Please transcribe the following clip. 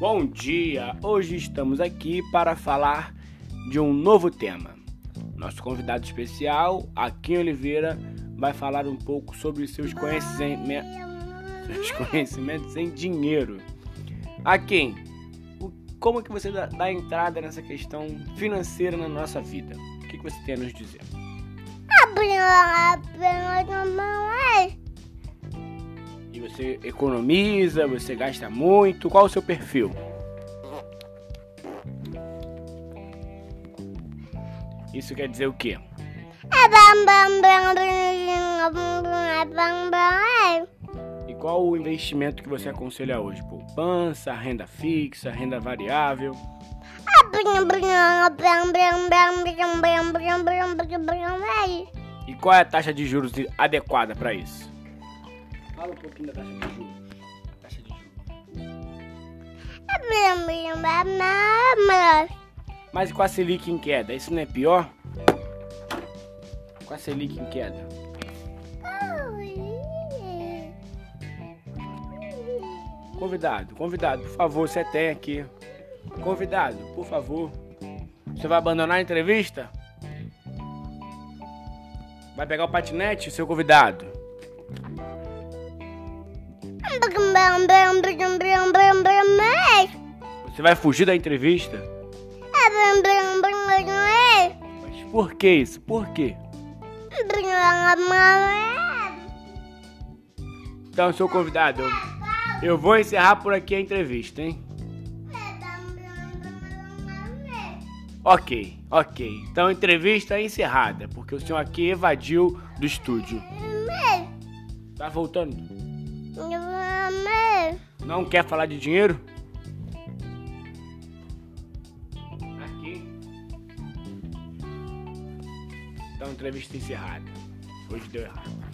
Bom dia! Hoje estamos aqui para falar de um novo tema. Nosso convidado especial, Akin Oliveira, vai falar um pouco sobre seus conhecimentos, seus conhecimentos em dinheiro. Akin, como que você dá entrada nessa questão financeira na nossa vida? O que você tem a nos dizer? E você economiza, você gasta muito, qual o seu perfil? Isso quer dizer o quê? E qual o investimento que você aconselha hoje? Poupança, renda fixa, renda variável? E qual é a taxa de juros adequada para isso? Fala um pouquinho da taxa de juros. Taxa de juros. Mas com a Selic em queda, isso não é pior? Com a Selic em queda. Convidado, convidado, por favor, você tem aqui. Convidado, por favor. Você vai abandonar a entrevista? Vai pegar o patinete, seu convidado? Você vai fugir da entrevista? Mas por que isso? Por quê? Então, seu convidado, eu, vou encerrar por aqui a entrevista, hein? Ok, ok. Então a entrevista é encerrada, porque o senhor aqui evadiu do estúdio. Tá voltando? Não quer falar de dinheiro? Aqui. Então entrevista encerrada. Hoje deu errado.